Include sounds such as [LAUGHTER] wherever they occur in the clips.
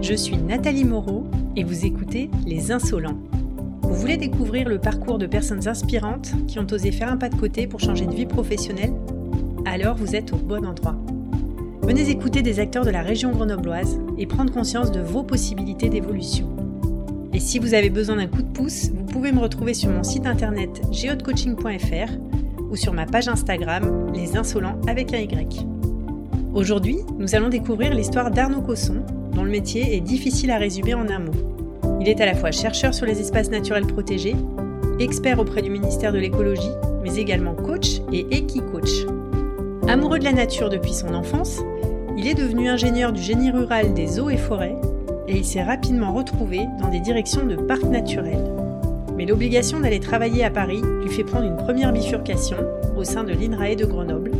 Je suis Nathalie Moreau et vous écoutez Les Insolents. Vous voulez découvrir le parcours de personnes inspirantes qui ont osé faire un pas de côté pour changer de vie professionnelle? Alors vous êtes au bon endroit. Venez écouter des acteurs de la région grenobloise et prendre conscience de vos possibilités d'évolution. Et si vous avez besoin d'un coup de pouce, vous pouvez me retrouver sur mon site internet geodecoaching.fr ou sur ma page Instagram Les Insolents avec un Y. Aujourd'hui, nous allons découvrir l'histoire d'Arnaud Cosson, dont le métier est difficile à résumer en un mot. Il est à la fois chercheur sur les espaces naturels protégés, expert auprès du ministère de l'écologie, mais également coach et équi-coach. Amoureux de la nature depuis son enfance, il est devenu ingénieur du génie rural des eaux et forêts et il s'est rapidement retrouvé dans des directions de parcs naturels. Mais l'obligation d'aller travailler à Paris lui fait prendre une première bifurcation au sein de l'INRAE de Grenoble,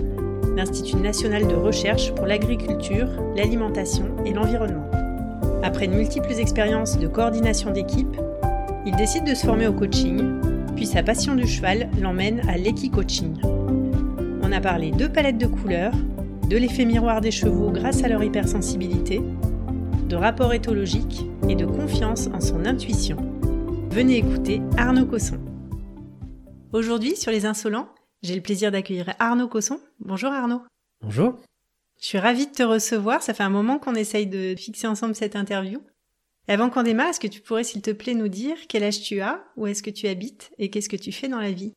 l'Institut national de recherche pour l'agriculture, l'alimentation et l'environnement. Après de multiples expériences de coordination d'équipe, il décide de se former au coaching, puis sa passion du cheval l'emmène à l'équi-coaching. On a parlé de palettes de couleurs, de l'effet miroir des chevaux grâce à leur hypersensibilité, de rapport éthologique et de confiance en son intuition. Venez écouter Arnaud Cosson. Aujourd'hui, sur Les Insolents, j'ai le plaisir d'accueillir Arnaud Cosson. Bonjour Arnaud. Bonjour. Je suis ravie de te recevoir. Ça fait un moment qu'on essaye de fixer ensemble cette interview. avant qu'on démarre, est-ce que tu pourrais, s'il te plaît, nous dire quel âge tu as, où est-ce que tu habites et qu'est-ce que tu fais dans la vie?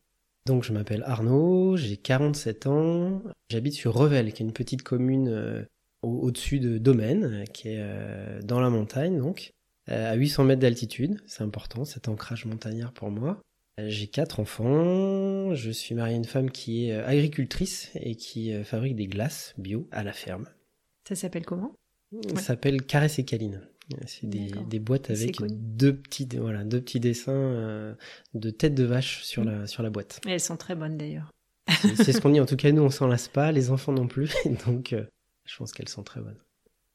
Donc, je m'appelle Arnaud, j'ai 47 ans. J'habite sur Revel, qui est une petite commune euh, au-dessus de Domaine, qui est euh, dans la montagne, donc, euh, à 800 mètres d'altitude. C'est important, cet ancrage montagnard pour moi. J'ai quatre enfants. Je suis marié à une femme qui est euh, agricultrice et qui euh, fabrique des glaces bio à la ferme. Ça s'appelle comment? Ça s'appelle Caresse et Caline. C'est des, des, boîtes avec deux petits, voilà, deux petits dessins euh, de tête de vache sur, mm. la, sur la boîte. Et elles sont très bonnes d'ailleurs. C'est ce qu'on dit. En tout cas, nous, on s'en lasse pas, les enfants non plus. [LAUGHS] Donc, je pense qu'elles sont très bonnes.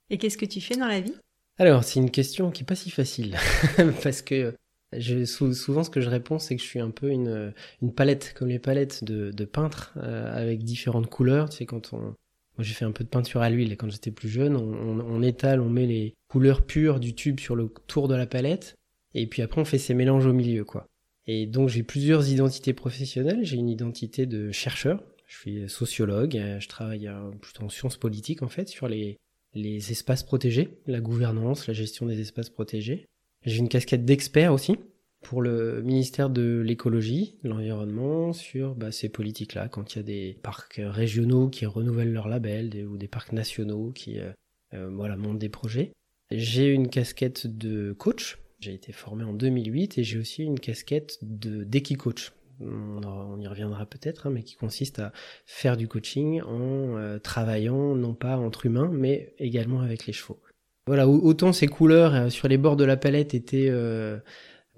Et qu'est-ce que tu fais dans la vie? Alors, c'est une question qui est pas si facile. [LAUGHS] parce que je, souvent, ce que je réponds, c'est que je suis un peu une, une palette, comme les palettes de, de peintre, euh, avec différentes couleurs. Tu sais, quand on, j'ai fait un peu de peinture à l'huile, quand j'étais plus jeune, on, on, étale, on met les couleurs pures du tube sur le tour de la palette, et puis après, on fait ces mélanges au milieu, quoi. Et donc, j'ai plusieurs identités professionnelles. J'ai une identité de chercheur. Je suis sociologue. Je travaille euh, plutôt en sciences politiques, en fait, sur les, les espaces protégés, la gouvernance, la gestion des espaces protégés. J'ai une casquette d'expert aussi pour le ministère de l'écologie, de l'environnement, sur bah, ces politiques-là, quand il y a des parcs régionaux qui renouvellent leur label, ou des parcs nationaux qui euh, euh, voilà, montent des projets. J'ai une casquette de coach, j'ai été formé en 2008, et j'ai aussi une casquette de coach. On, y reviendra peut-être, hein, mais qui consiste à faire du coaching en euh, travaillant non pas entre humains, mais également avec les chevaux. Voilà, autant ces couleurs euh, sur les bords de la palette étaient euh,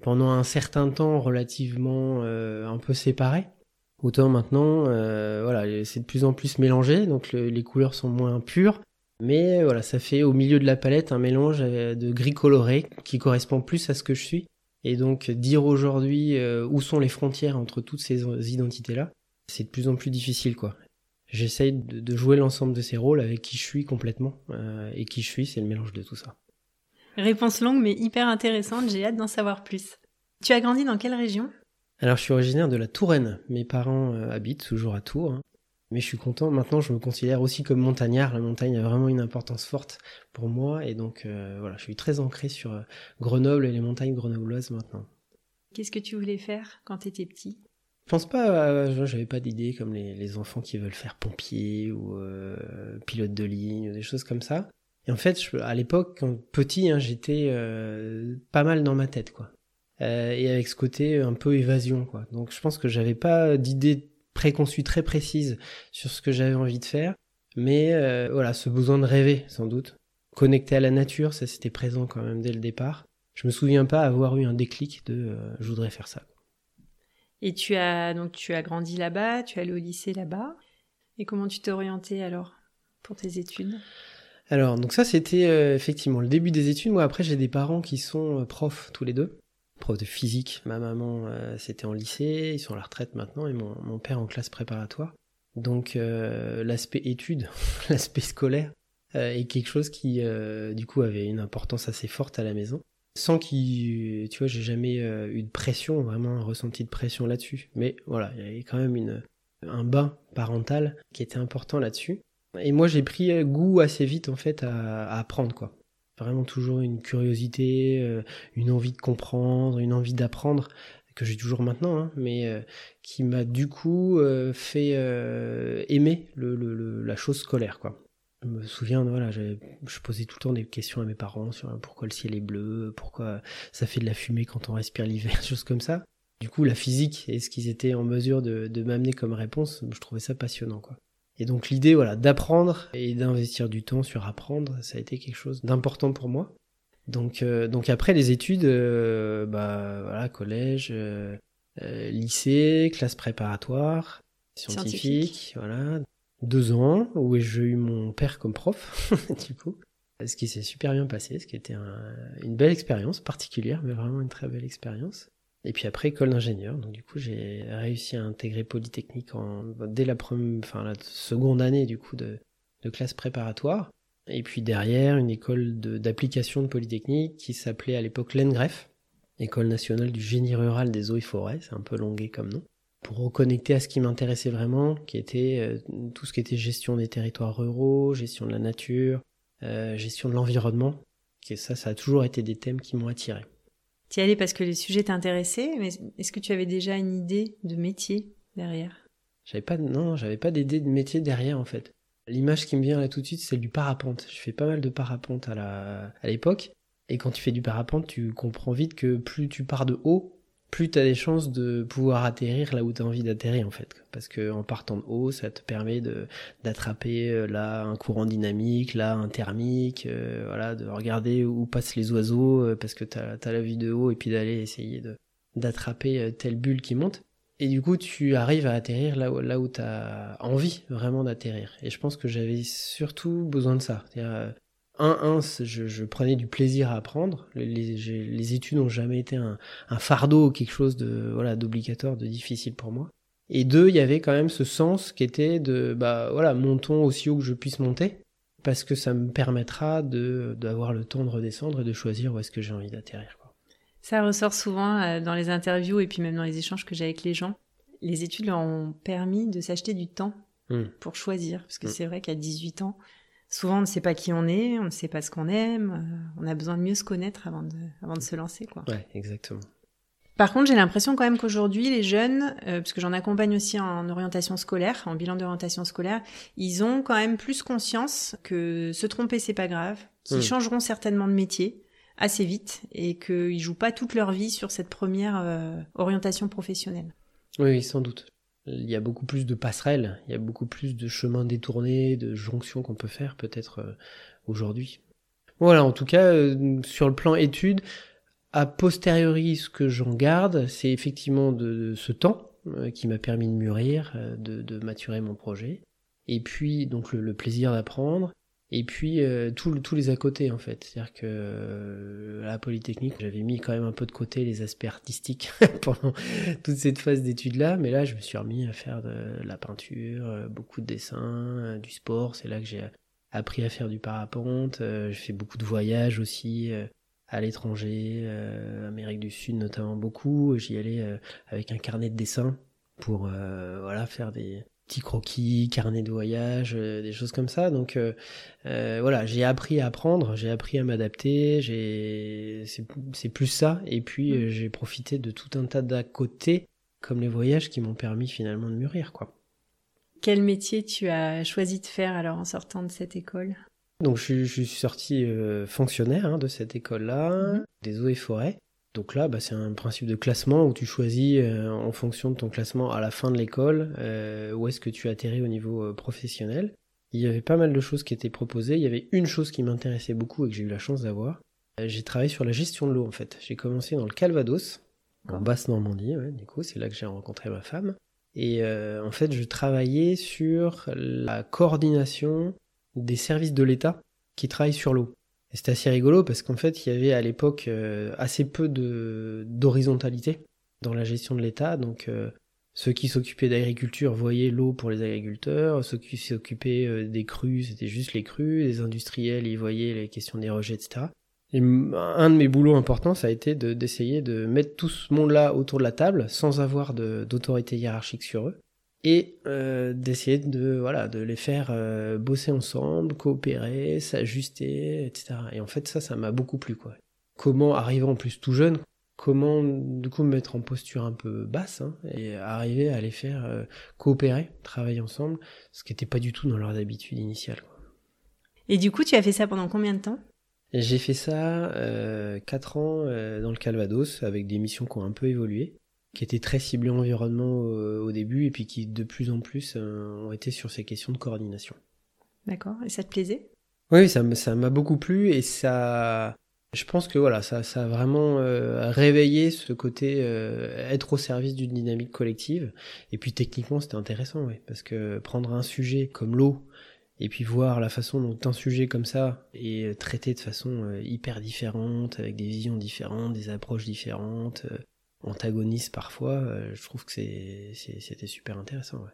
pendant un certain temps relativement euh, un peu séparées. Autant maintenant, voilà, c'est de plus en plus mélangé, donc les couleurs sont moins pures. Mais voilà, ça fait au milieu de la palette un mélange de gris coloré qui correspond plus à ce que je suis. Et donc dire aujourd'hui où sont les frontières entre toutes ces identités-là, c'est de plus en plus difficile, quoi j'essaye de, jouer l'ensemble de ces rôles avec qui je suis complètement. Euh, et qui je suis, c'est le mélange de tout ça. Réponse longue mais hyper intéressante, j'ai hâte d'en savoir plus. Tu as grandi dans quelle région? Alors je suis originaire de la Touraine. Mes parents euh, habitent toujours à Tours. Hein. Mais je suis content, maintenant je me considère aussi comme montagnard. La montagne a vraiment une importance forte pour moi. Et donc euh, voilà, je suis très ancré sur Grenoble et les montagnes grenobloises maintenant. Qu'est-ce que tu voulais faire quand tu étais petit? Je pense pas, j'avais pas d'idée comme les, enfants qui veulent faire pompier ou euh, pilote de ligne ou des choses comme ça. Et en fait, à l'époque, quand petit, hein, j'étais euh, pas mal dans ma tête, quoi. Euh, et avec ce côté un peu évasion, quoi. Donc je pense que j'avais pas d'idée préconçue très précise sur ce que j'avais envie de faire, mais voilà, ce besoin de rêver, sans doute. Connecté à la nature, ça c'était présent quand même dès le départ. Je me souviens pas avoir eu un déclic de je voudrais faire ça. Et tu as donc tu as grandi là-bas, tu es allé au lycée là-bas. Et comment tu t'es orienté alors pour tes études? Alors donc ça c'était euh, effectivement le début des études. Moi après j'ai des parents qui sont euh, profs tous les deux, profs de physique. Ma maman euh, c'était en lycée, ils sont à la retraite maintenant et mon, mon père en classe préparatoire. Donc l'aspect études, [LAUGHS] l'aspect scolaire et quelque chose qui, du coup, avait une importance assez forte à la maison. Sans qu'il, tu vois, j'ai jamais eu de pression, vraiment ressenti de pression là-dessus. Mais voilà, il y avait quand même une, un bain parental qui était important là-dessus. Et moi, j'ai pris goût assez vite, en fait, à, à apprendre, quoi. Vraiment toujours une curiosité, une envie de comprendre, une envie d'apprendre que j'ai toujours maintenant, hein, mais euh, qui m'a du coup euh, fait euh, aimer le, la chose scolaire, quoi. Je me souviens, voilà, je posais tout le temps des questions à mes parents sur pourquoi le ciel est bleu, pourquoi ça fait de la fumée quand on respire l'hiver, [LAUGHS] choses comme ça. Du coup, la physique et ce qu'ils étaient en mesure de, de m'amener comme réponse, je trouvais ça passionnant, quoi. Et donc l'idée, voilà, d'apprendre et d'investir du temps sur apprendre, ça a été quelque chose d'important pour moi. Donc, euh, donc après les études, euh, bah voilà, collège, euh, lycée, classe préparatoire, scientifique, voilà, deux ans où j'ai eu mon père comme prof, [LAUGHS] du coup, ce qui s'est super bien passé, ce qui était une belle expérience particulière, mais vraiment une très belle expérience. Et puis après école d'ingénieur, donc du coup j'ai réussi à intégrer Polytechnique en, dès la, première, enfin, la seconde année du coup de, de classe préparatoire. Et puis derrière, une école d'application de, Polytechnique qui s'appelait à l'époque l'ENGREF, École nationale du génie rural des eaux et forêts, c'est un peu longué comme nom, pour reconnecter à ce qui m'intéressait vraiment, qui était euh, tout ce qui était gestion des territoires ruraux, gestion de la nature, euh, gestion de l'environnement. Et ça, ça a toujours été des thèmes qui m'ont attiré. Tu y allais parce que les sujets t'intéressaient, mais est-ce que tu avais déjà une idée de métier derrière? J'avais pas, non, j'avais pas d'idée de métier derrière en fait. L'image qui me vient là tout de suite, c'est du parapente. Je fais pas mal de parapente à la à l'époque. Et quand tu fais du parapente, tu comprends vite que plus tu pars de haut, plus tu des chances de pouvoir atterrir là où tu envie d'atterrir en fait. Parce que en partant de haut, ça te permet d'attraper euh, là un courant dynamique, là un thermique, euh, voilà, de regarder où passent les oiseaux euh, parce que tu as, la vue de haut et puis d'aller essayer de d'attraper telle bulle qui monte. Et du coup, tu arrives à atterrir là où, là où tu as envie vraiment d'atterrir. Et je pense que j'avais surtout besoin de ça. Euh, un, un je, je, prenais du plaisir à apprendre. Les, les, études n'ont jamais été un, un, fardeau, quelque chose de voilà d'obligatoire, de difficile pour moi. Et deux, il y avait quand même ce sens qui était de bah voilà montons aussi haut que je puisse monter, parce que ça me permettra de d'avoir le temps de redescendre et de choisir où est-ce que j'ai envie d'atterrir. Ça ressort souvent euh, dans les interviews et puis même dans les échanges que j'ai avec les gens. Les études leur ont permis de s'acheter du temps hmm. pour choisir. Parce que hmm. c'est vrai qu'à 18 ans, souvent on ne sait pas qui on est, on ne sait pas ce qu'on aime, euh, on a besoin de mieux se connaître avant de, avant de se lancer. Quoi. Ouais, exactement. Par contre, j'ai l'impression quand même qu'aujourd'hui, les jeunes, euh, parce que j'en accompagne aussi en orientation scolaire, en bilan d'orientation scolaire, ils ont quand même plus conscience que se tromper, c'est pas grave, qu'ils hmm. changeront certainement de métier, assez vite et qu'ils jouent pas toute leur vie sur cette première euh, orientation professionnelle. Oui, sans doute. Il y a beaucoup plus de passerelles, il y a beaucoup plus de chemins détournés, de jonctions qu'on peut faire peut-être euh, aujourd'hui. Voilà, en tout cas, euh, sur le plan études, a posteriori, ce que j'en garde, c'est effectivement de, ce temps qui m'a permis de mûrir, de, maturer mon projet, et puis donc le plaisir d'apprendre, et puis euh, tous les à côté en fait. C'est-à-dire que euh, à la Polytechnique, j'avais mis quand même un peu de côté les aspects artistiques [LAUGHS] pendant toute cette phase d'études-là, mais là je me suis remis à faire de la peinture, euh, beaucoup de dessins, du sport, c'est là que j'ai appris à faire du parapente, j'ai fait beaucoup de voyages aussi à l'étranger, Amérique du Sud notamment beaucoup, j'y allais avec un carnet de dessin pour voilà faire des petits croquis, carnet de voyage, euh, des choses comme ça. Donc euh, euh, voilà, j'ai appris à apprendre, j'ai appris à m'adapter, j'ai c'est plus ça. Et puis mm. j'ai profité de tout un tas d'à côté, comme les voyages, qui m'ont permis finalement de mûrir quoi. Quel métier tu as choisi de faire alors en sortant de cette école? Donc je, suis sorti fonctionnaire hein, de cette école-là, mm-hmm. des eaux et forêts. Donc là, bah, c'est un principe de classement où tu choisis euh, en fonction de ton classement à la fin de l'école euh, où est-ce que tu atterris au niveau euh, professionnel. Il y avait pas mal de choses qui étaient proposées. Il y avait une chose qui m'intéressait beaucoup et que j'ai eu la chance d'avoir. j'ai travaillé sur la gestion de l'eau en fait. J'ai commencé dans le Calvados, en basse Normandie. du coup, c'est là que j'ai rencontré ma femme. Et en fait, je travaillais sur la coordination des services de l'État qui travaillent sur l'eau. Et c'était assez rigolo parce qu'en fait, il y avait à l'époque euh, assez peu d'horizontalité dans la gestion de l'État. Donc, euh, Ceux qui s'occupaient d'agriculture voyaient l'eau pour les agriculteurs, ceux qui s'occupaient euh, des crues, c'était juste les crues, les industriels, ils voyaient les questions des rejets, etc. Et un de mes boulots importants, ça a été d'essayer de, mettre tout ce monde-là autour de la table, sans avoir d'autorité hiérarchique sur eux, et euh, d'essayer de voilà de les faire euh, bosser ensemble, coopérer, s'ajuster, etc. Et en fait, ça, ça m'a beaucoup plu, quoi. Comment arriver en plus tout jeune, comment du coup me mettre en posture un peu basse hein, et arriver à les faire euh, coopérer, travailler ensemble, ce qui n'était pas du tout dans leur habitude initiale. Et du coup, tu as fait ça pendant combien de temps? J'ai fait ça euh, 4 ans euh, dans le Calvados avec des missions qui ont un peu évolué, qui étaient très ciblées environnement au, début et puis qui de plus en plus euh, ont été sur ces questions de coordination. D'accord, et ça te plaisait? Oui, ça m'a beaucoup plu et ça je pense que voilà, ça, ça a vraiment euh, réveillé ce côté euh, être au service d'une dynamique collective. Et puis techniquement, c'était intéressant, oui, parce que prendre un sujet comme l'eau et puis voir la façon dont un sujet comme ça est traité de façon euh, hyper différente, avec des visions différentes, des approches différentes, antagonistes parfois, je trouve que c'était super intéressant. Ouais.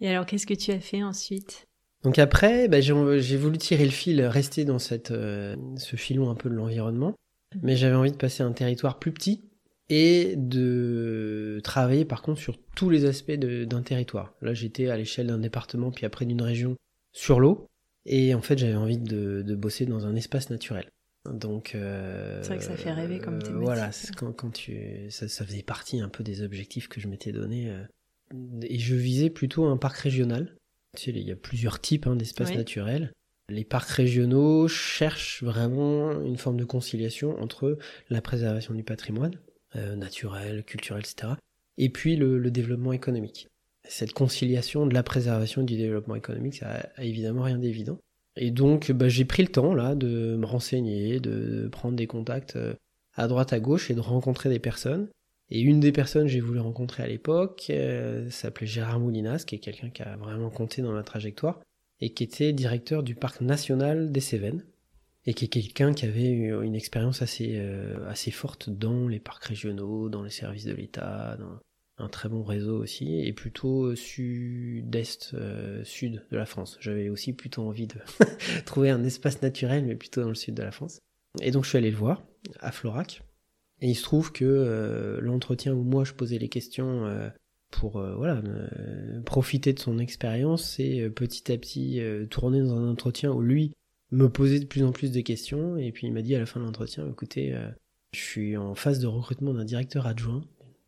Et alors, qu'est-ce que tu as fait ensuite? Donc après, bah, j'ai voulu tirer le fil, rester dans cette, euh, ce filon un peu de l'environnement, mais j'avais envie de passer à un territoire plus petit et de travailler par contre sur tous les aspects d'un territoire. Là j'étais à l'échelle d'un département puis après d'une région sur l'eau et en fait j'avais envie de, de, bosser dans un espace naturel. Donc euh, c'est vrai que ça fait rêver comme euh, Voilà, quand, quand tu ça, ça, faisait partie un peu des objectifs que je m'étais donné euh, et je visais plutôt un parc régional il y a plusieurs types hein, d'espaces naturels. Les parcs régionaux cherchent vraiment une forme de conciliation entre la préservation du patrimoine euh, naturel, culturel, etc. et puis le, développement économique. Cette conciliation de la préservation et du développement économique, ça a, évidemment rien d'évident. Et donc, bah, j'ai pris le temps là de me renseigner, de prendre des contacts euh, à droite à gauche et de rencontrer des personnes. Et une des personnes que j'ai voulu rencontrer à l'époque euh, s'appelait Gérard Moulinas, qui est quelqu'un qui a vraiment compté dans ma trajectoire, et qui était directeur du parc national des Cévennes, et qui est quelqu'un qui avait une expérience assez, euh, assez forte dans les parcs régionaux, dans les services de l'État, dans un très bon réseau aussi, et plutôt sud-est, euh, sud de la France. J'avais aussi plutôt envie de [LAUGHS] trouver un espace naturel, mais plutôt dans le sud de la France. Et donc je suis allé le voir, à Florac, et il se trouve que euh, l'entretien où moi je posais les questions euh, pour euh, voilà profiter de son expérience, c'est petit à petit tourner dans un entretien où lui me posait de plus en plus de questions et puis il m'a dit à la fin de l'entretien écoutez je suis en phase de recrutement d'un directeur adjoint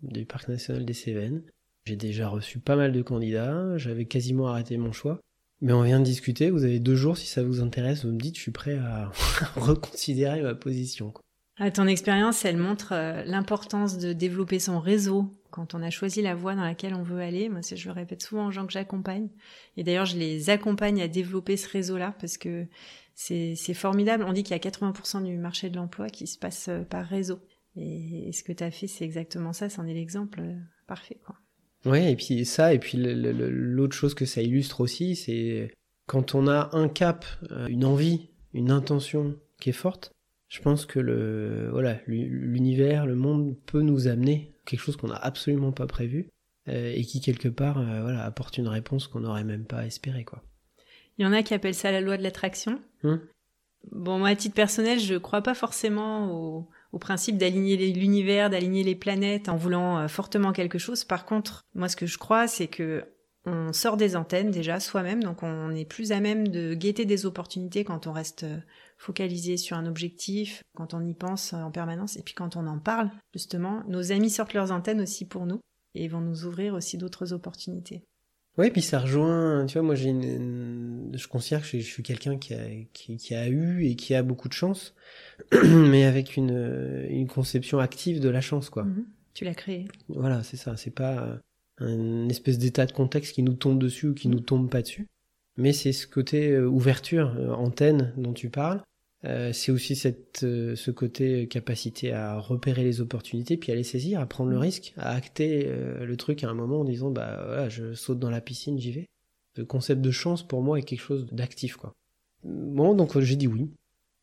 du parc national des Cévennes. J'ai déjà reçu pas mal de candidats, j'avais quasiment arrêté mon choix. Mais on vient de discuter, vous avez deux jours si ça vous intéresse, vous me dites je suis prêt à [LAUGHS] reconsidérer ma position. À ton expérience, elle montre euh, l'importance de développer son réseau quand on a choisi la voie dans laquelle on veut aller. Moi, je le répète souvent aux gens que j'accompagne. Et d'ailleurs, je les accompagne à développer ce réseau-là parce que c'est formidable. On dit qu'il y a 80% du marché de l'emploi qui se passe euh, par réseau. Et, ce que tu as fait, c'est exactement ça. C'en est l'exemple euh, parfait. Quoi. Ouais, et puis ça, et puis l'autre chose que ça illustre aussi, c'est quand on a un cap, une envie, une intention qui est forte, je pense que le voilà l'univers, le monde peut nous amener quelque chose qu'on n'a absolument pas prévu euh, et qui quelque part euh, voilà apporte une réponse qu'on n'aurait même pas espéré quoi. Il y en a qui appellent ça la loi de l'attraction. Hum. Bon, moi, à titre personnel, je crois pas forcément au, au principe d'aligner l'univers, d'aligner les planètes en voulant euh, fortement quelque chose. Par contre, moi, ce que je crois, c'est que on sort des antennes déjà soi-même, donc on est plus à même de guetter des opportunités quand on reste euh, focalisé sur un objectif, quand on y pense en permanence, et puis quand on en parle, justement, nos amis sortent leurs antennes aussi pour nous et vont nous ouvrir aussi d'autres opportunités. Oui, puis ça rejoint, tu vois, moi j'ai une, je considère que je, suis quelqu'un qui a, qui, a eu et qui a beaucoup de chance, [CLEARS THROAT] mais avec une, une conception active de la chance, quoi. Mhm. Tu l'as créé. Voilà, c'est ça, c'est pas un espèce d'état de contexte qui nous tombe dessus ou qui nous tombe pas dessus. Mais c'est ce côté euh, ouverture, euh, antenne dont tu parles. Euh, c'est aussi cette, ce côté capacité à repérer les opportunités, puis à les saisir, à prendre le risque, à acter le truc à un moment en disant bah voilà, je saute dans la piscine, j'y vais. Le concept de chance pour moi est quelque chose d'actif quoi. Bon donc j'ai dit oui.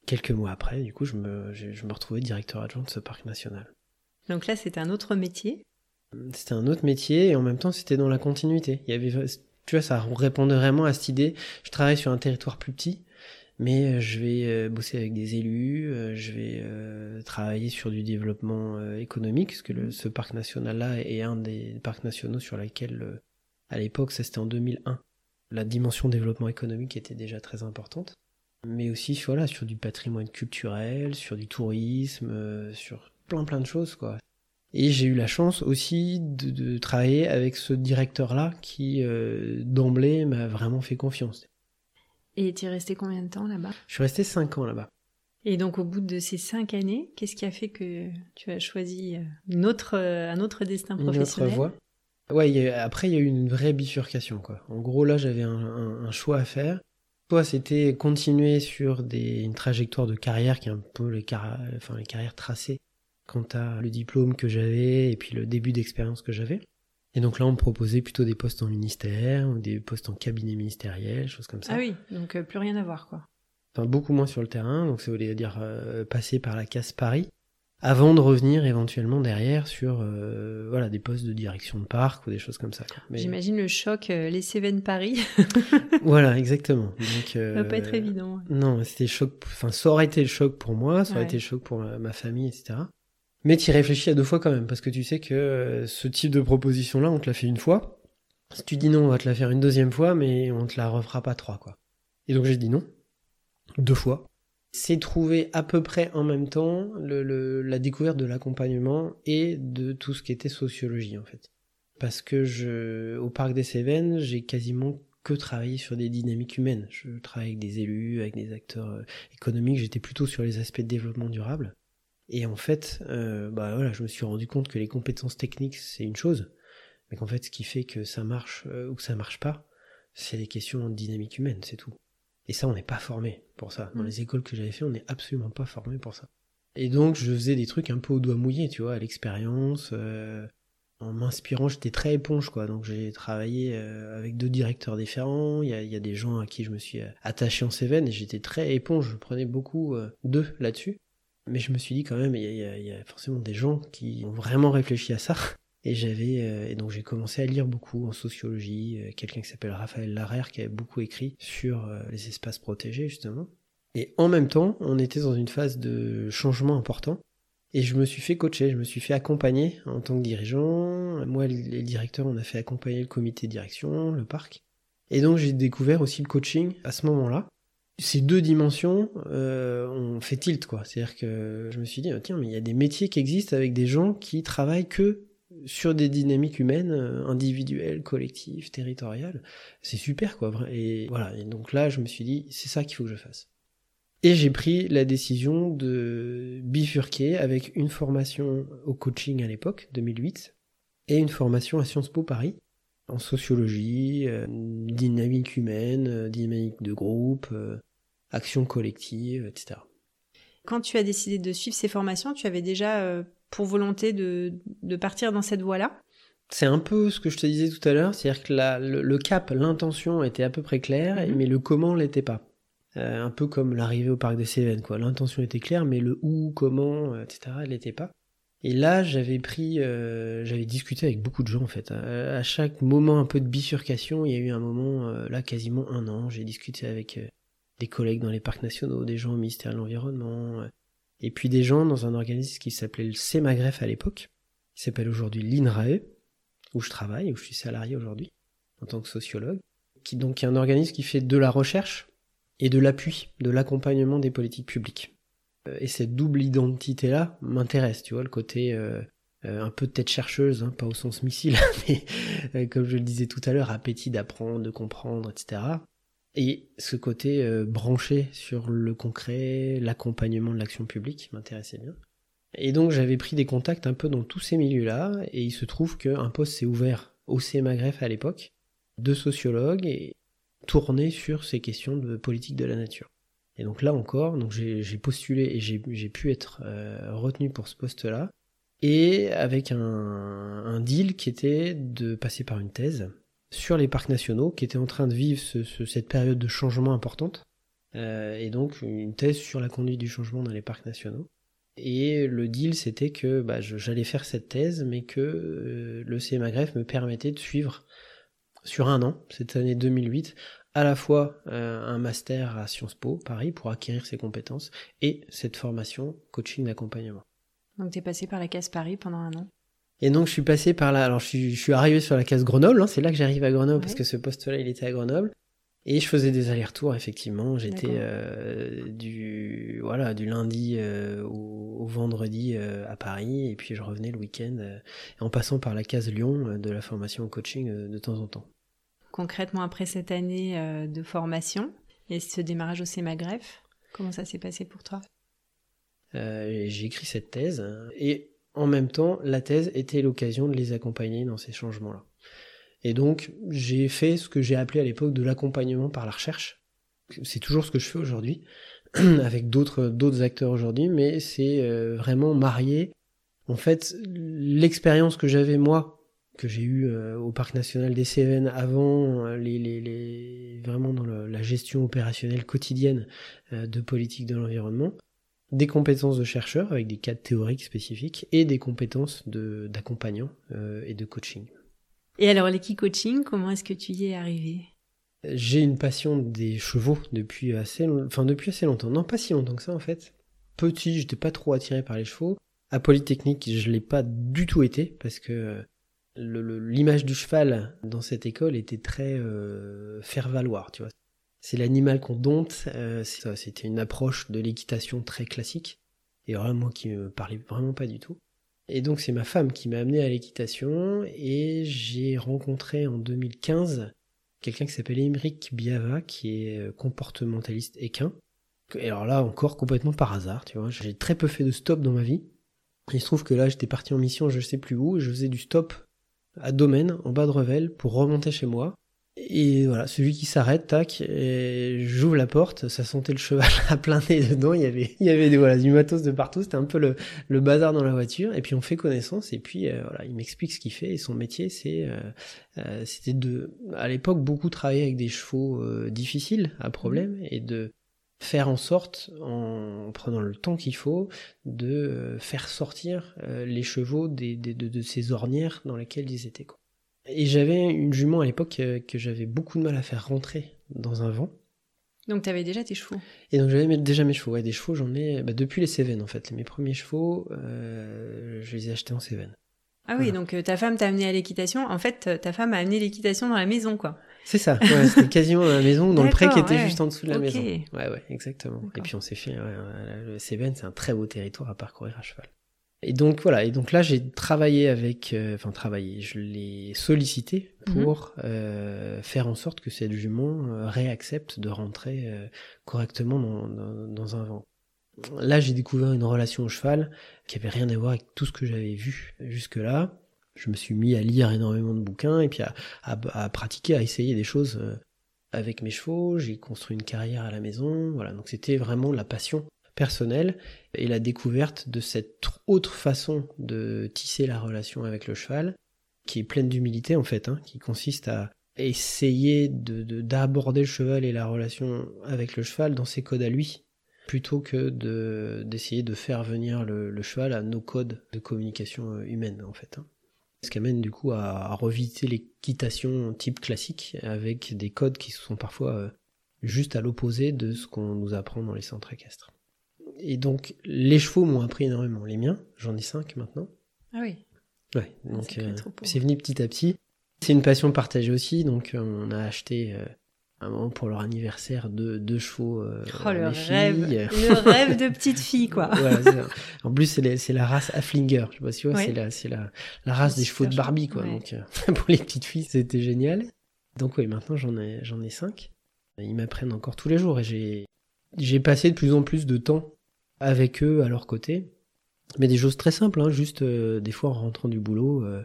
Quelques mois après, du coup, je me, je me retrouvais directeur adjoint de ce parc national. Donc là, c'est un autre métier C'était un autre métier et en même temps c'était dans la continuité. Il y avait, tu vois, ça répondait vraiment à cette idée. Je travaille sur un territoire plus petit, mais euh, je vais euh, bosser avec des élus, euh, je vais travailler sur du développement économique, parce que ce parc national-là est un des parcs nationaux sur lesquels, à l'époque, ça c'était en 2001, la dimension développement économique était déjà très importante. Mais aussi voilà, sur du patrimoine culturel, sur du tourisme, sur plein plein de choses quoi. Et j'ai eu la chance aussi de travailler avec ce directeur-là qui, d'emblée, m'a vraiment fait confiance. Et tu es resté combien de temps là-bas? Je suis resté 5 ans là-bas. Et donc au bout de ces 5 années, qu'est-ce qui a fait que tu as choisi euh, une autre, euh, un autre destin professionnel? Une autre voie Ouais, après il y a eu une vraie bifurcation. Quoi. En gros là j'avais un, un, choix à faire. Soit c'était continuer sur des, une trajectoire de carrière qui est un peu les, enfin, les carrières tracées quant à le diplôme que j'avais et puis le début d'expérience que j'avais. Et donc là, on me proposait plutôt des postes en ministère ou des postes en cabinet ministériel, choses comme ça. Ah oui, donc euh, plus rien à voir, quoi. Enfin, beaucoup moins sur le terrain, donc ça voulait dire euh, passer par la case Paris, avant de revenir éventuellement derrière sur euh, voilà des postes de direction de parc ou des choses comme ça. Mais... J'imagine le choc, les Cévennes Paris. [LAUGHS] voilà, exactement. Donc, ça va pas être évident. Non, c'était choc. Enfin, ça aurait été le choc pour moi, ça aurait été le choc pour ma famille, etc. Mais tu réfléchis à deux fois quand même, parce que tu sais que euh, ce type de proposition-là, on te l'a fait une fois. Si tu dis non, on va te la faire une deuxième fois, mais on te la refera pas trois, quoi. Et donc j'ai dit non. Deux fois. C'est trouver à peu près en même temps la découverte de l'accompagnement et de tout ce qui était sociologie, en fait. Parce que je, au Parc des Cévennes, j'ai quasiment que travaillé sur des dynamiques humaines. Je travaille avec des élus, avec des acteurs euh, économiques, j'étais plutôt sur les aspects de développement durable. Et en fait, euh, bah voilà, je me suis rendu compte que les compétences techniques, c'est une chose, mais qu'en fait, ce qui fait que ça marche euh, ou que ça marche pas, c'est les questions de dynamique humaine, c'est tout. Et ça, on n'est pas formé pour ça. Dans mm. les écoles que j'avais fait, on n'est absolument pas formé pour ça. Et donc, je faisais des trucs un peu au doigt mouillé, tu vois, à l'expérience. Euh, en m'inspirant, j'étais très éponge, quoi. Donc, j'ai travaillé avec deux directeurs différents. Il y a, y a, des gens à qui je me suis attaché en Cévennes et j'étais très éponge. Je prenais beaucoup d'eux là-dessus. Mais je me suis dit quand même, il y, a, forcément des gens qui ont vraiment réfléchi à ça. [LAUGHS] Et j'avais euh, et donc j'ai commencé à lire beaucoup en sociologie. Euh, quelqu'un qui s'appelle Raphaël Larère qui a beaucoup écrit sur euh, les espaces protégés justement. Et en même temps, on était dans une phase de changement important. Et je me suis fait coacher, je me suis fait accompagner en tant que dirigeant. Moi, les directeurs, on a fait accompagner le comité de direction, le parc. Et donc j'ai découvert aussi le coaching à ce moment-là ces deux dimensions euh, ont fait tilt quoi. C'est-à-dire que je me suis dit tiens mais il y a des métiers qui existent avec des gens qui travaillent que sur des dynamiques humaines, euh, individuelles, collectives, territoriales. C'est super quoi. Et voilà. Et donc là je me suis dit c'est ça qu'il faut que je fasse. Et j'ai pris la décision de bifurquer avec une formation au coaching à l'époque, 2008, et une formation à Sciences Po Paris, en sociologie, euh, dynamique humaine, dynamique de groupe, action collective, etc. Quand tu as décidé de suivre ces formations, tu avais déjà pour volonté de, partir dans cette voie-là? C'est un peu ce que je te disais tout à l'heure, c'est-à-dire que le, cap, l'intention était à peu près claire, mhm. mais le comment l'était pas. un peu comme l'arrivée au parc des Cévennes, quoi. L'intention était claire, mais le où, comment, etc., elle l'était pas. Et là, j'avais pris, euh, j'avais discuté avec beaucoup de gens en fait. À, chaque moment un peu de bifurcation, il y a eu un moment, euh, là quasiment un an, j'ai discuté avec euh, des collègues dans les parcs nationaux, des gens au ministère de l'Environnement, et puis des gens dans un organisme qui s'appelait le CEMAGREF à l'époque, qui s'appelle aujourd'hui l'INRAE, où je travaille, où je suis salarié aujourd'hui, en tant que sociologue, qui donc est un organisme qui fait de la recherche et de l'appui, de l'accompagnement des politiques publiques. Euh, et cette double identité-là m'intéresse, tu vois, le côté euh, euh, un peu de tête chercheuse, hein, pas au sens missile, [LAUGHS] mais comme je le disais tout à l'heure, appétit d'apprendre, de comprendre, etc. Et ce côté branché sur le concret, l'accompagnement de l'action publique m'intéressait bien. Et donc j'avais pris des contacts un peu dans tous ces milieux-là, et il se trouve qu'un poste s'est ouvert au CMAGREF à l'époque, de sociologues, et tourné sur ces questions de politique de la nature. Et donc là encore, donc j'ai postulé et j'ai pu être euh, retenu pour ce poste-là, et avec un, deal qui était de passer par une thèse sur les parcs nationaux, qui était en train de vivre cette période de changement importante, euh, et donc une thèse sur la conduite du changement dans les parcs nationaux. Et le deal, c'était que bah, j'allais faire cette thèse, mais que euh, le CMAGREF me permettait de suivre sur un an, cette année 2008, à la fois euh, un master à Sciences Po Paris pour acquérir ses compétences et cette formation coaching d'accompagnement. Donc tu es passé par la case Paris pendant un an? Et donc je suis passé par là, alors je suis, arrivé sur la case Grenoble, hein, c'est là que j'arrive à Grenoble parce que ce poste-là il était à Grenoble. Et je faisais des allers-retours, effectivement. J'étais euh, du voilà du lundi euh, au, vendredi euh, à Paris, et puis je revenais le week-end en passant par la case Lyon de la formation au coaching de temps en temps. Concrètement, après cette année de formation et ce démarrage au CEMAGREF, comment ça s'est passé pour toi? J'ai écrit cette thèse. Et en même temps, la thèse était l'occasion de les accompagner dans ces changements-là. Et donc, j'ai fait ce que j'ai appelé à l'époque de l'accompagnement par la recherche. C'est toujours ce que je fais aujourd'hui, [CLEARS THROAT] avec d'autres, acteurs aujourd'hui, mais c'est euh, vraiment marié. En fait, l'expérience que j'avais moi, que j'ai eue euh, au Parc National des Cévennes avant, euh, les, les, les, vraiment dans la gestion opérationnelle quotidienne de politique de l'environnement, des compétences de chercheur avec des cas théoriques spécifiques et des compétences de, d'accompagnant et de coaching. Et alors, l'équipe coaching, comment est-ce que tu y es arrivé? J'ai une passion des chevaux depuis assez, enfin, depuis assez longtemps. Non, pas si longtemps que ça, en fait. Petit, j'étais pas trop attiré par les chevaux. À Polytechnique, je l'ai pas du tout été parce que l'image du cheval dans cette école était très euh, faire valoir, tu vois. C'est l'animal qu'on dompte. Euh, c'était une approche de l'équitation très classique. Et vraiment, moi qui me parlait vraiment pas du tout. Et donc c'est ma femme qui m'a amené à l'équitation et j'ai rencontré en 2015 quelqu'un qui s'appelle Émeric Biava qui est euh, comportementaliste équin. Et alors là encore complètement par hasard, tu vois, j'ai très peu fait de stop dans ma vie. il se trouve que là j'étais parti en mission je sais plus où et je faisais du stop à Domaine en bas de Revel pour remonter chez moi et voilà, celui qui s'arrête, tac, et j'ouvre la porte, ça sentait le cheval [LAUGHS] à plein nez dedans, il y avait, il y avait des, voilà, du matos de partout, c'était un peu le, le bazar dans la voiture, et puis on fait connaissance, et puis euh, voilà, il m'explique ce qu'il fait, et son métier, c'est, euh, euh, c'était de, à l'époque, beaucoup travailler avec des chevaux difficiles, à problème, et de faire en sorte, en prenant le temps qu'il faut, de faire sortir les chevaux des, de, de, ces ornières dans lesquelles ils étaient. Quoi. Et j'avais une jument à l'époque euh, que, j'avais beaucoup de mal à faire rentrer dans un vent. Donc tu avais déjà tes chevaux Et donc j'avais déjà mes chevaux. Ouais, des chevaux, j'en ai bah, depuis les Cévennes en fait. Mes premiers chevaux, euh, je les ai achetés en Cévennes. Ah oui, donc euh, ta femme t'a amené à l'équitation. En fait, ta femme a amené l'équitation dans la maison, quoi. C'est ça. Ouais, c'était [LAUGHS] quasiment dans la maison, dans le pré qui était juste en dessous de la maison. Ouais, ouais, exactement. Et puis on s'est fait. le Cévennes, c'est un très beau territoire à parcourir à cheval. Et donc voilà, et donc là j'ai travaillé avec, euh, enfin travaillé, je l'ai sollicité mhm. pour euh, faire en sorte que cette jument euh, réaccepte de rentrer correctement dans, dans, dans, un vent. Là j'ai découvert une relation au cheval qui avait rien à voir avec tout ce que j'avais vu jusque-là. Je me suis mis à lire énormément de bouquins et puis à, à, à pratiquer, à essayer des choses avec mes chevaux. J'ai construit une carrière à la maison, voilà. Donc c'était vraiment la passion personnelle et la découverte de cette autre façon de tisser la relation avec le cheval, qui est pleine d'humilité en fait, hein, qui consiste à essayer de d'aborder le cheval et la relation avec le cheval dans ses codes à lui, plutôt que de d'essayer de faire venir le, cheval à nos codes de communication euh, humaine en fait. Hein. Ce qui amène du coup à, à revisiter l'équitation type classique avec des codes qui sont parfois euh, juste à l'opposé de ce qu'on nous apprend dans les centres équestres. Et donc, les chevaux m'ont appris énormément. Les miens, j'en ai cinq maintenant. Ah oui. Ouais, ah, donc euh, c'est venu petit à petit. C'est une passion partagée aussi, donc euh, on a acheté euh, un moment pour leur anniversaire deux, deux chevaux. oh, le rêve, le [LAUGHS] rêve de petite fille, quoi. en plus, c'est la race Afflinger. Je sais pas si tu vois, c'est la, la, la race des chevaux de Barbie, quoi. Donc, [LAUGHS] pour les petites filles, c'était génial. Donc oui, maintenant j'en ai, j'en ai cinq. Ils m'apprennent encore tous les jours et j'ai, j'ai passé de plus en plus de temps avec eux à leur côté. Mais des choses très simples, hein, juste euh, des fois en rentrant du boulot, euh,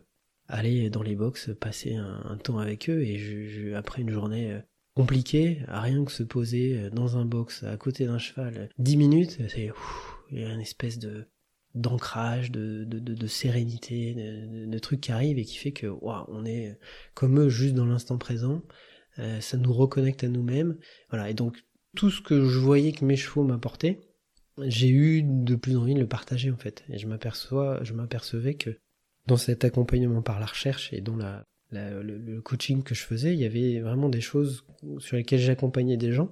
aller dans les box, passer un, temps avec eux et je, après une journée euh, compliquée, à rien que se poser dans un box à côté d'un cheval, dix minutes, c'est il y a une espèce de d'ancrage, de, de, de, sérénité, de, de, trucs qui arrivent et qui fait que on est comme eux juste dans l'instant présent. ça nous reconnecte à nous-mêmes. Voilà. Et donc tout ce que je voyais que mes chevaux m'apportaient, j'ai eu de plus envie de le partager en fait. Et je m'aperçois, je m'apercevais que dans cet accompagnement par la recherche et dans la, le, coaching que je faisais, il y avait vraiment des choses sur lesquelles j'accompagnais des gens,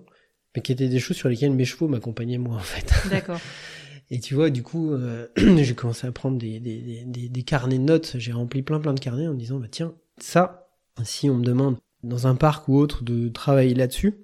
mais qui étaient des choses sur lesquelles mes chevaux m'accompagnaient moi en fait. D'accord. [LAUGHS] Et tu vois, du coup, euh, [CLEARS THROAT] j'ai commencé à prendre des, des, des, des carnets de notes. J'ai rempli plein plein de carnets en me disant, bah tiens, ça, si on me demande dans un parc ou autre de travailler là-dessus,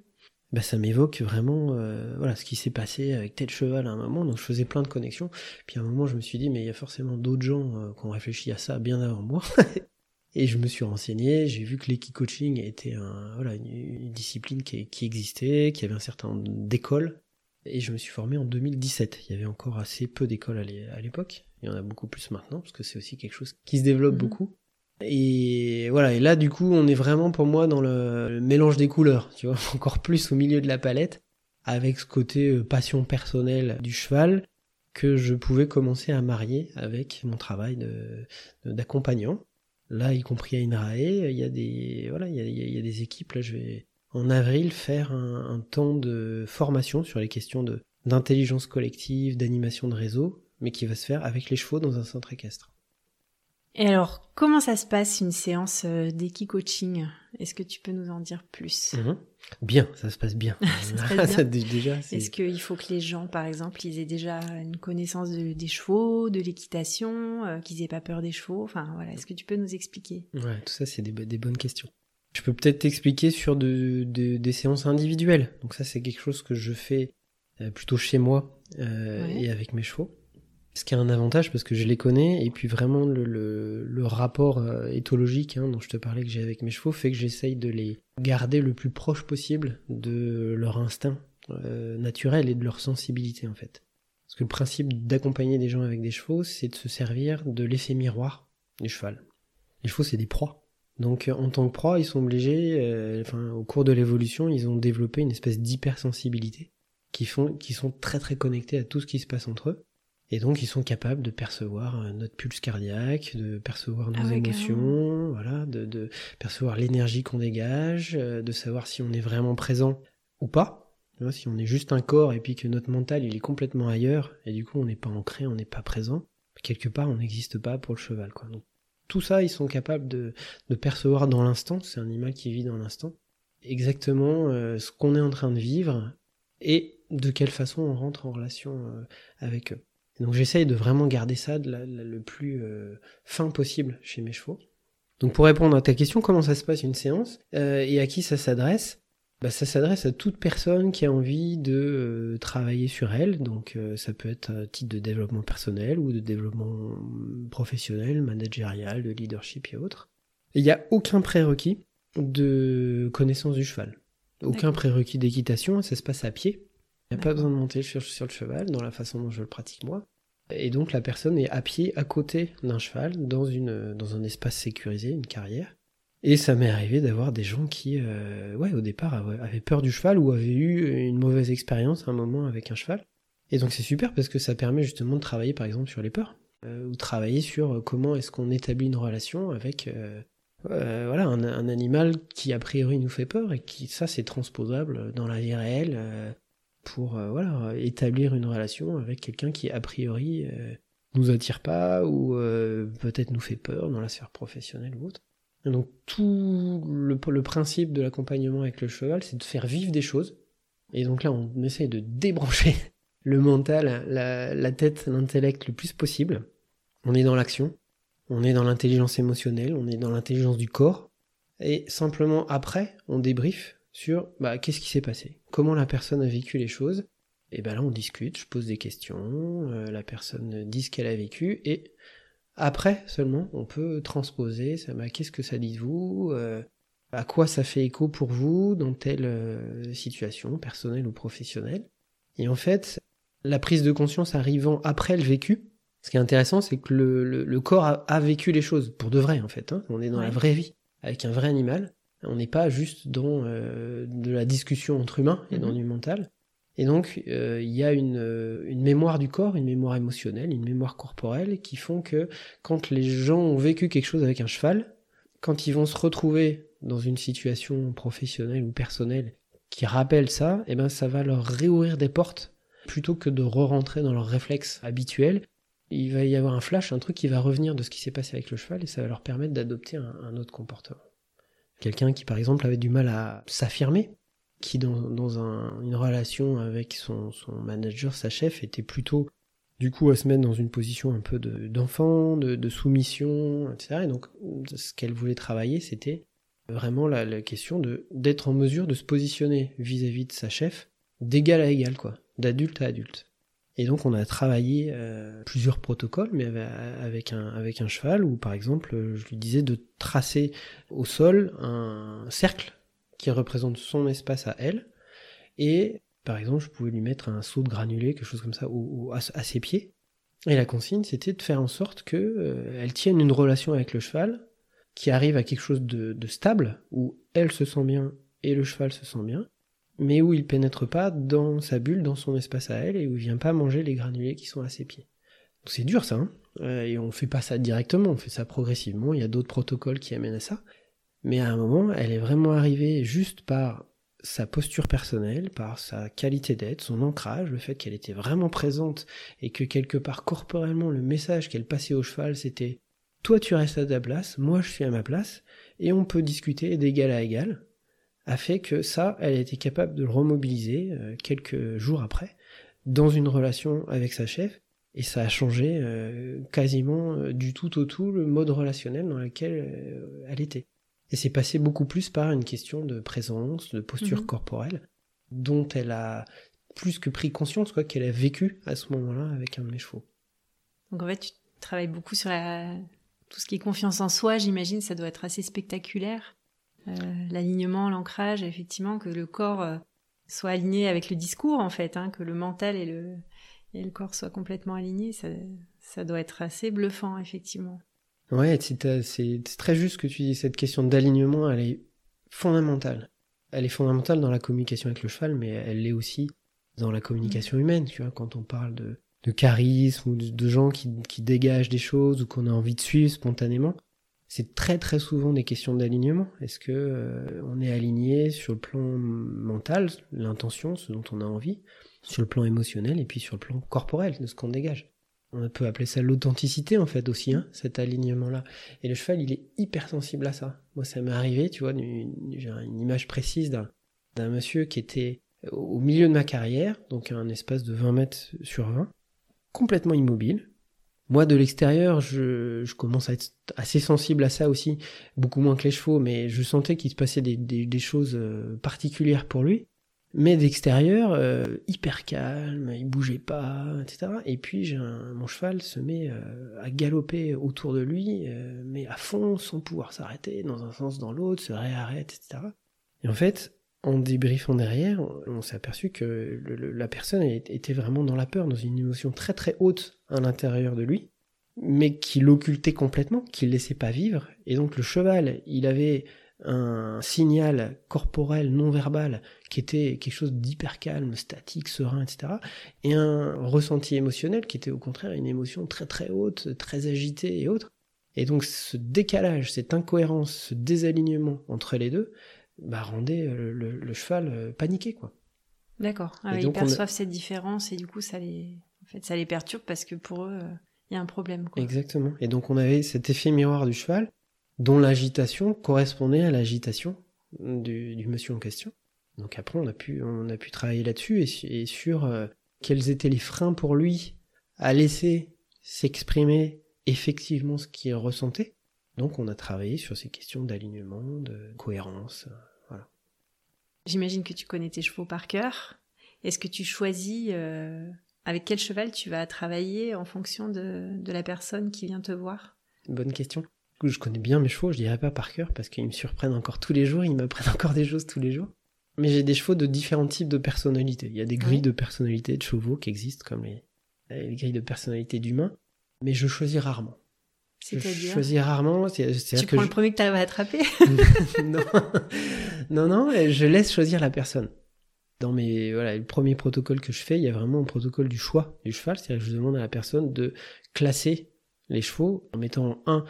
bah ça m'évoque vraiment euh, voilà ce qui s'est passé avec tel cheval à un moment. Donc je faisais plein de connexions. Puis à un moment je me suis dit mais il y a forcément d'autres gens euh, qui ont réfléchi à ça bien avant moi. [LAUGHS] Et je me suis renseigné. J'ai vu que l'équi-coaching était un, voilà, une, discipline qui, qui existait qui avait un certain nombre d'écoles et je me suis formé en 2017 il y avait encore assez peu d'écoles à l'époque. Il y en a beaucoup plus maintenant parce que c'est aussi quelque chose qui se développe mmh. beaucoup et voilà, et là du coup on est vraiment pour moi dans le, mélange des couleurs, tu vois, [LAUGHS] encore plus au milieu de la palette, avec ce côté euh, passion personnelle du cheval que je pouvais commencer à marier avec mon travail de, d'accompagnant. Là, y compris à INRAE, il y a des voilà, il y a, y a des équipes. Là, je vais en avril faire un, un temps de formation sur les questions de d'intelligence collective, d'animation de réseau, mais qui va se faire avec les chevaux dans un centre équestre. Et alors, comment ça se passe une séance euh, d'équi-coaching Est-ce que tu peux nous en dire plus? Mhm. Bien, ça se passe bien. [LAUGHS] ça se passe [LAUGHS] bien. Est-ce qu'il faut que les gens, par exemple, ils aient déjà une connaissance des chevaux, de l'équitation, euh, qu'ils aient pas peur des chevaux? Enfin, voilà, est-ce que tu peux nous expliquer? Ouais, tout ça, c'est des, bonnes questions. Je peux peut-être t'expliquer sur des séances individuelles. Donc ça, c'est quelque chose que je fais euh, plutôt chez moi et avec mes chevaux. Ce qui a un avantage parce que je les connais et puis vraiment le, le, rapport euh, éthologique hein, dont je te parlais que j'ai avec mes chevaux fait que j'essaye de les garder le plus proche possible de leur instinct euh, naturel et de leur sensibilité en fait. Parce que le principe d'accompagner des gens avec des chevaux, c'est de se servir de l'effet miroir du cheval. Les chevaux, c'est des proies. Donc en tant que proie, ils sont obligés, euh, enfin au cours de l'évolution, ils ont développé une espèce d'hypersensibilité qui font, qui sont très très connectés à tout ce qui se passe entre eux. Et donc ils sont capables de percevoir euh, notre pulse cardiaque, de percevoir nos ah émotions, voilà, de, de, percevoir l'énergie qu'on dégage, euh, de savoir si on est vraiment présent ou pas. si on est juste un corps et puis que notre mental il est complètement ailleurs et du coup on n'est pas ancré, on n'est pas présent, quelque part on n'existe pas pour le cheval. Quoi. Donc, tout ça ils sont capables de, de percevoir dans l'instant, c'est un animal qui vit dans l'instant, exactement euh, ce qu'on est en train de vivre et de quelle façon on rentre en relation avec eux. Donc j'essaye de vraiment garder ça de le plus euh, fin possible chez mes chevaux. Donc pour répondre à ta question, comment ça se passe une séance euh, et à qui ça s'adresse? Bah, Ça s'adresse à toute personne qui a envie de euh, travailler sur elle. Donc ça peut être à titre de développement personnel ou de développement professionnel, managérial, de leadership et autres. Il n'y a aucun prérequis de connaissance du cheval. Aucun prérequis d'équitation, ça se passe à pied. Il n'y a pas besoin de monter sur, sur, le cheval dans la façon dont je le pratique moi. Et donc la personne est à pied à côté d'un cheval dans, un espace sécurisé, une carrière. Et ça m'est arrivé d'avoir des gens qui, euh, ouais, au départ avaient peur du cheval ou avaient eu une mauvaise expérience à un moment avec un cheval. Et donc c'est super parce que ça permet justement de travailler par exemple sur les peurs. Euh, ou travailler sur comment est-ce qu'on établit une relation avec euh, voilà un, animal qui a priori nous fait peur et qui ça c'est transposable dans la vie réelle pour euh, voilà établir une relation avec quelqu'un qui a priori euh, nous attire pas ou euh, peut-être nous fait peur dans la sphère professionnelle ou autre. donc tout le, le principe de l'accompagnement avec le cheval, c'est de faire vivre des choses. Et donc là, on essaye de débrancher [LAUGHS] le mental, la, la tête, l'intellect le plus possible. On est dans l'action, on est dans l'intelligence émotionnelle, on est dans l'intelligence du corps. Et simplement après, on débrief sur bah, qu'est-ce qui s'est passé, comment la personne a vécu les choses? Et ben là, on discute, je pose des questions, euh, la personne dit ce qu'elle a vécu, et après seulement, on peut transposer, ça, bah, qu'est-ce que ça dit de vous, euh, à quoi ça fait écho pour vous dans telle euh, situation, personnelle ou professionnelle? Et en fait, la prise de conscience arrivant après le vécu, ce qui est intéressant, c'est que le, le, corps a, vécu les choses, pour de vrai en fait, hein. on est dans la vraie vie, avec un vrai animal, on n'est pas juste dans euh, de la discussion entre humains et dans mhm. du mental. Et donc, euh, il y a une, euh, une, mémoire du corps, une mémoire émotionnelle, une mémoire corporelle qui font que quand les gens ont vécu quelque chose avec un cheval, quand ils vont se retrouver dans une situation professionnelle ou personnelle qui rappelle ça, eh ben ça va leur réouvrir des portes plutôt que de re-rentrer dans leurs réflexes habituels, il va y avoir un flash, un truc qui va revenir de ce qui s'est passé avec le cheval et ça va leur permettre d'adopter un, autre comportement. Quelqu'un qui par exemple avait du mal à s'affirmer, qui dans, une relation avec son, manager, sa chef, était plutôt du coup à se mettre dans une position un peu d'enfant, de, soumission, etc. Et donc ce qu'elle voulait travailler, c'était vraiment la, question de d'être en mesure de se positionner vis-à-vis de sa chef d'égal à égal, quoi, d'adulte à adulte. Et donc on a travaillé euh, plusieurs protocoles, mais avec un, cheval, où par exemple je lui disais de tracer au sol un cercle qui représente son espace à elle, et par exemple je pouvais lui mettre un seau de granulé, quelque chose comme ça, à, ses pieds. Et la consigne c'était de faire en sorte que euh, tienne une relation avec le cheval qui arrive à quelque chose de, de stable, où elle se sent bien et le cheval se sent bien, mais où il pénètre pas dans sa bulle, dans son espace à elle, et où il vient pas manger les granulés qui sont à ses pieds. C'est dur ça, hein euh, et on fait pas ça directement, on fait ça progressivement, il y a d'autres protocoles qui amènent à ça. Mais à un moment, elle est vraiment arrivée juste par sa posture personnelle, par sa qualité d'être, son ancrage, le fait qu'elle était vraiment présente et que quelque part corporellement le message qu'elle passait au cheval c'était toi tu restes à ta place, moi je suis à ma place, et on peut discuter d'égal à égal, a fait que ça, elle a été capable de le remobiliser euh, quelques jours après dans une relation avec sa chef et ça a changé euh, quasiment euh, du tout au tout le mode relationnel dans lequel elle était. Et c'est passé beaucoup plus par une question de présence, de posture mhm. corporelle, dont elle a plus que pris conscience, quoi, qu'elle a vécu à ce moment-là avec un de mes chevaux. Donc en fait, tu travailles beaucoup sur la... tout ce qui est confiance en soi, j'imagine, ça doit être assez spectaculaire. Euh, l'alignement, l'ancrage, effectivement, que le corps euh, soit aligné avec le discours, en fait, hein, que le mental et le, et le corps soient complètement alignés, ça, ça doit être assez bluffant, effectivement. Ouais, c'est très juste que tu dis. Cette question d'alignement, elle est fondamentale. Elle est fondamentale dans la communication avec le cheval, mais elle l'est aussi dans la communication mm. humaine. Tu vois, quand on parle de, de charisme ou de, de gens qui, qui, dégagent des choses ou qu'on a envie de suivre spontanément, c'est très très souvent des questions d'alignement. Est-ce que euh, on est aligné sur le plan mental, l'intention, ce dont on a envie, sur le plan émotionnel et puis sur le plan corporel de ce qu'on dégage? On peut appeler ça l'authenticité en fait aussi, hein, cet alignement-là. Et le cheval, il est hyper sensible à ça. Moi, ça m'est arrivé, tu vois, j'ai une image précise d'un monsieur qui était au milieu de ma carrière, donc un espace de 20 mètres sur 20, complètement immobile, moi, de l'extérieur, je, commence à être assez sensible à ça aussi, beaucoup moins que les chevaux, mais je sentais qu'il se passait des, choses euh, particulières pour lui. Mais d'extérieur, euh, hyper calme, il bougeait pas, etc. Et puis j'ai mon cheval se met euh, à galoper autour de lui, mais à fond, sans pouvoir s'arrêter, dans un sens, dans l'autre, se réarrête, etc. Et en fait, en débriefant derrière, on s'est aperçu que la personne était vraiment dans la peur, dans une émotion très très haute à l'intérieur de lui, mais qui l'occultait complètement, qui ne laissait pas vivre. Et donc le cheval, il avait un signal corporel non verbal qui était quelque chose d'hyper calme, statique, serein, etc. Et un ressenti émotionnel qui était au contraire une émotion très très haute, très agitée et autre. Et donc ce décalage, cette incohérence, ce désalignement entre les deux, bah, rendait euh, le, cheval euh, paniqué, quoi. D'accord. Ah ils perçoivent cette différence et du coup, ça les, en fait, ça les perturbe parce que pour eux, euh, il y a un problème. Quoi. Exactement. Et donc, on avait cet effet miroir du cheval dont l'agitation correspondait à l'agitation du, du, monsieur en question. Donc après, on a pu, on a pu travailler là-dessus et, sur quels étaient les freins pour lui à laisser s'exprimer effectivement ce qu'il ressentait. Donc on a travaillé sur ces questions d'alignement, de cohérence. J'imagine que tu connais tes chevaux par cœur. Est-ce que tu choisis euh, avec quel cheval tu vas travailler en fonction de, la personne qui vient te voir? Bonne question. Je connais bien mes chevaux, je dirais pas par cœur parce qu'ils me surprennent encore tous les jours, ils m'apprennent [LAUGHS] encore des choses tous les jours. Mais j'ai des chevaux de différents types de personnalités. Il y a des grilles de personnalité de chevaux qui existent comme les, les grilles de personnalité d'humains, mais je choisis rarement. Je choisis rarement. tu prends le premier que tu arrives à attraper [LAUGHS] non. non, non, je laisse choisir la personne. Dans mes, voilà, le premier protocole que je fais, il y a vraiment un protocole du choix du cheval. C'est-à-dire que je demande à la personne de classer les chevaux en mettant en 1,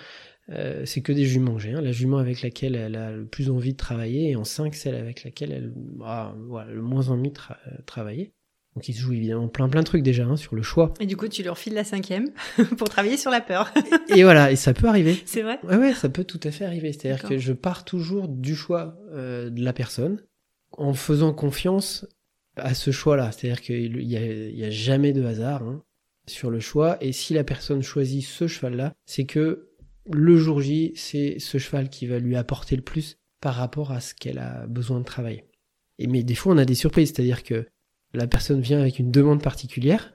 euh, c'est que des juments que j'ai. Hein, la jument avec laquelle elle a le plus envie de travailler et en 5, celle avec laquelle elle a le moins envie de travailler. Donc il se joue évidemment plein plein de trucs déjà hein, sur le choix. Et du coup, tu leur files la cinquième [LAUGHS] pour travailler sur la peur. et voilà, et ça peut arriver. [LAUGHS] C'est vrai Ouais, ouais, ça peut tout à fait arriver. C'est-à-dire que je pars toujours du choix euh, de la personne en faisant confiance à ce choix-là. C'est-à-dire qu'il n'y a, y a, jamais de hasard hein, sur le choix. Et si la personne choisit ce cheval-là, c'est que le jour J, c'est ce cheval qui va lui apporter le plus par rapport à ce qu'elle a besoin de travailler. Et mais des fois, on a des surprises. C'est-à-dire que la personne vient avec une demande particulière,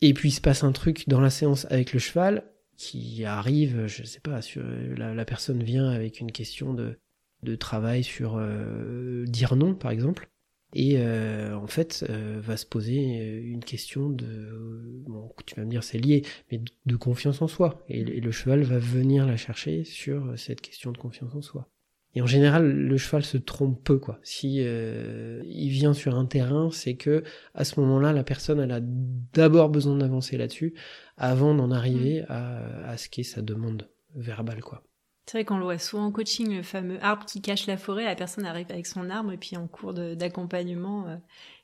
et puis il se passe un truc dans la séance avec le cheval qui arrive, je sais pas, sur, la, personne vient avec une question de, de travail sur euh, dire non, par exemple, et euh, en fait euh, va se poser une question de, bon, tu vas me dire c'est lié, mais de, confiance en soi, et le cheval va venir la chercher sur cette question de confiance en soi. Et en général, le cheval se trompe peu, quoi. Si euh, il vient sur un terrain, c'est que à ce moment-là, la personne, elle a d'abord besoin d'avancer là-dessus avant d'en arriver mm. à, à ce qu'est sa demande verbale, quoi. C'est vrai qu'on le voit souvent en coaching, le fameux arbre qui cache la forêt. La personne arrive avec son arbre et puis en cours d'accompagnement, euh,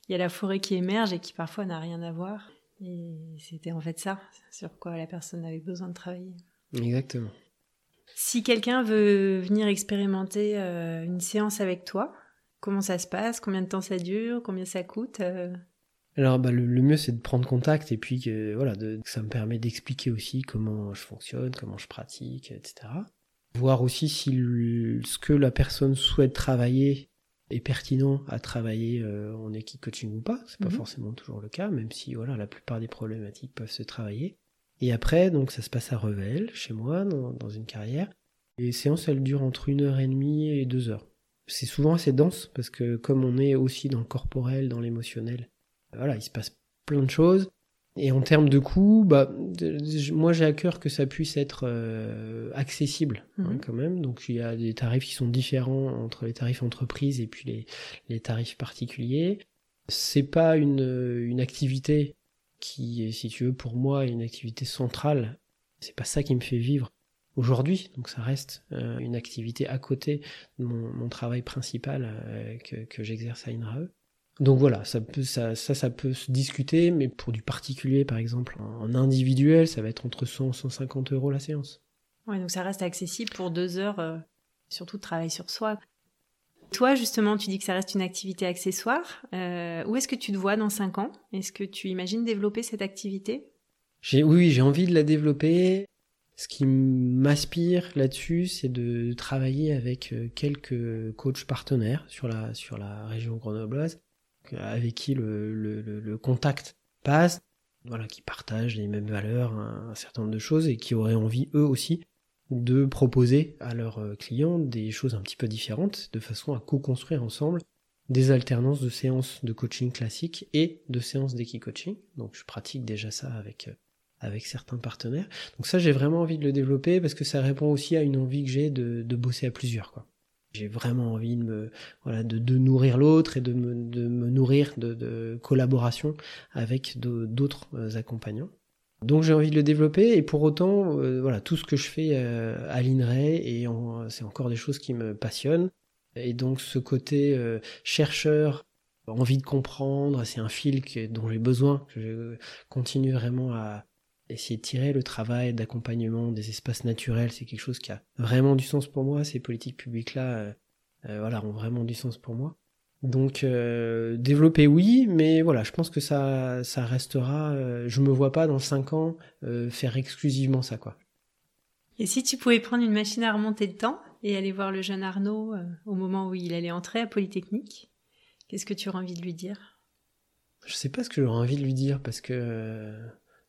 il y a la forêt qui émerge et qui parfois n'a rien à voir. Et c'était en fait ça sur quoi la personne avait besoin de travailler. Exactement. Si quelqu'un veut venir expérimenter euh, une séance avec toi, comment ça se passe? Combien de temps ça dure? Combien ça coûte euh? Alors bah, le, mieux c'est de prendre contact et puis voilà, de, ça me permet d'expliquer aussi comment je fonctionne, comment je pratique, etc. Voir aussi si ce que la personne souhaite travailler est pertinent à travailler euh, en équipe coaching ou pas. C'est pas mhm. forcément toujours le cas, même si voilà la plupart des problématiques peuvent se travailler. Et après, donc ça se passe à Revel, chez moi, dans, une carrière. Et les séances, elles durent entre une heure et demie et deux heures. C'est souvent assez dense parce que comme on est aussi dans le corporel, dans l'émotionnel, voilà, il se passe plein de choses. Et en termes de coûts, bah, moi j'ai à cœur que ça puisse être euh, accessible hein, mhm. quand même. Donc il y a des tarifs qui sont différents entre les tarifs entreprises et puis les, les tarifs particuliers. C'est pas une, une activité qui est, si tu veux, pour moi, une activité centrale. C'est pas ça qui me fait vivre aujourd'hui, donc ça reste euh, une activité à côté de mon, travail principal euh, que, j'exerce à INRAE. Donc voilà, ça peut, ça, ça, ça, peut se discuter, mais pour du particulier, par exemple, en individuel, ça va être entre 100 et 150 euros la séance. Ouais, donc ça reste accessible pour deux heures, euh, surtout de travail sur soi. Toi, justement, tu dis que ça reste une activité accessoire. Euh, où est-ce que tu te vois dans 5 ans? Est-ce que tu imagines développer cette activité? J'ai, Oui, j'ai envie de la développer. Ce qui m'aspire là-dessus, c'est de travailler avec euh, quelques coachs partenaires sur la, région grenobloise, avec qui le contact passe, voilà, qui partagent les mêmes valeurs, un certain nombre de choses, et qui auraient envie, eux aussi, de proposer à leurs euh, clients des choses un petit peu différentes, de façon à co-construire ensemble des alternances de séances de coaching classique et de séances d'équi-coaching. Donc je pratique déjà ça avec, euh, avec certains partenaires. Donc ça j'ai vraiment envie de le développer parce que ça répond aussi à une envie que j'ai de, de bosser à plusieurs. quoi. J'ai vraiment envie de me voilà de, de nourrir l'autre et de me, de me nourrir de, de collaboration avec d'autres euh, accompagnants. Donc j'ai envie de le développer et pour autant, euh, voilà, tout ce que je fais euh, à l'INRAE et c'est encore des choses qui me passionnent. Et donc ce côté euh, chercheur, envie de comprendre, c'est un fil dont j'ai besoin. Je continue vraiment à essayer de tirer le travail d'accompagnement des espaces naturels. C'est quelque chose qui a vraiment du sens pour moi. Ces politiques publiques là, voilà, ont vraiment du sens pour moi. Donc euh, développer oui, mais voilà, je pense que ça, ça restera. Euh, je me vois pas dans 5 ans euh, faire exclusivement ça quoi. Et si tu pouvais prendre une machine à remonter le temps et aller voir le jeune Arnaud au moment où il allait entrer à Polytechnique, qu'est-ce que tu aurais envie de lui dire? Je sais pas ce que j'aurais envie de lui dire parce que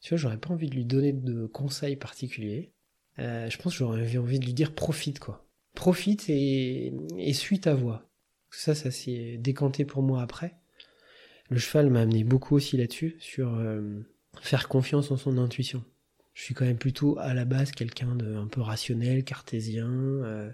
tu vois, j'aurais pas envie de lui donner de conseils particuliers. je pense que j'aurais envie de lui dire profite quoi. Profite et, et suis ta voix ça, ça s'est décanté pour moi après. Le cheval m'a amené beaucoup aussi là-dessus, sur euh, faire confiance en son intuition. Je suis quand même plutôt à la base quelqu'un de un peu rationnel, cartésien, euh,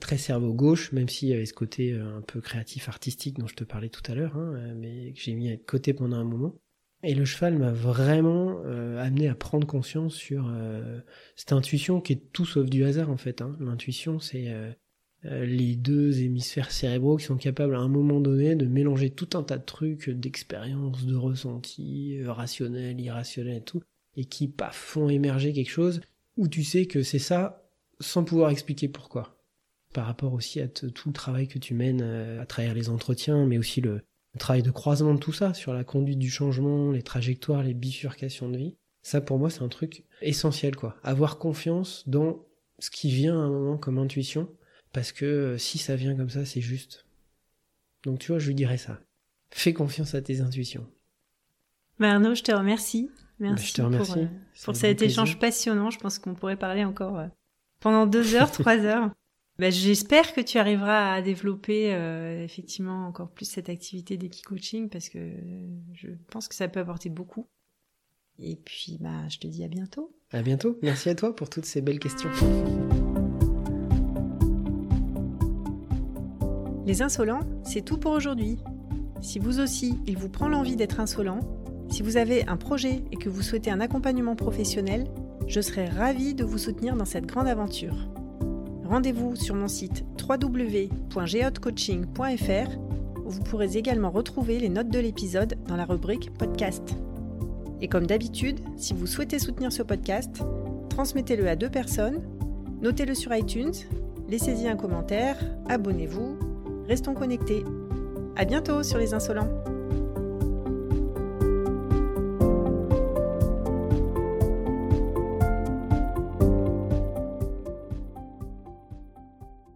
très cerveau gauche, même s'il y avait ce côté euh, un peu créatif, artistique dont je te parlais tout à l'heure, hein, mais que j'ai mis à côté pendant un moment. Et le cheval m'a vraiment amené à prendre conscience sur cette intuition qui est tout sauf du hasard en fait. Hein. L'intuition, c'est les deux hémisphères cérébraux qui sont capables à un moment donné de mélanger tout un tas de trucs, d'expériences, de ressentis, euh, rationnels, irrationnels et tout, et qui, paf, font émerger quelque chose où tu sais que c'est ça sans pouvoir expliquer pourquoi. Par rapport aussi à tout le travail que tu mènes à travers les entretiens, mais aussi le, le travail de croisement de tout ça, sur la conduite du changement, les trajectoires, les bifurcations de vie. Ça, pour moi, c'est un truc essentiel, quoi. Avoir confiance dans ce qui vient à un moment comme intuition, parce que euh, si ça vient comme ça, c'est juste. Donc, tu vois, je lui dirais ça. Fais confiance à tes intuitions. Ben Arnaud, je te remercie. Merci je te remercie. pour, euh, pour cet échange passionnant. Je pense qu'on pourrait parler encore euh, pendant deux heures, [LAUGHS] trois heures. Ben, J'espère que tu arriveras à développer effectivement encore plus cette activité d'équi-coaching parce que je pense que ça peut apporter beaucoup. Et puis, bah, je te dis à bientôt. À bientôt. Merci à toi pour toutes ces belles questions. Les insolents, c'est tout pour aujourd'hui. Si vous aussi, il vous prend l'envie d'être insolent, si vous avez un projet et que vous souhaitez un accompagnement professionnel, je serai ravie de vous soutenir dans cette grande aventure. Rendez-vous sur mon site www.geotcoaching.fr où vous pourrez également retrouver les notes de l'épisode dans la rubrique podcast. Et comme d'habitude, si vous souhaitez soutenir ce podcast, transmettez-le à deux personnes, notez-le sur iTunes, laissez-y un commentaire, abonnez-vous, restons connectés. À bientôt sur les insolents.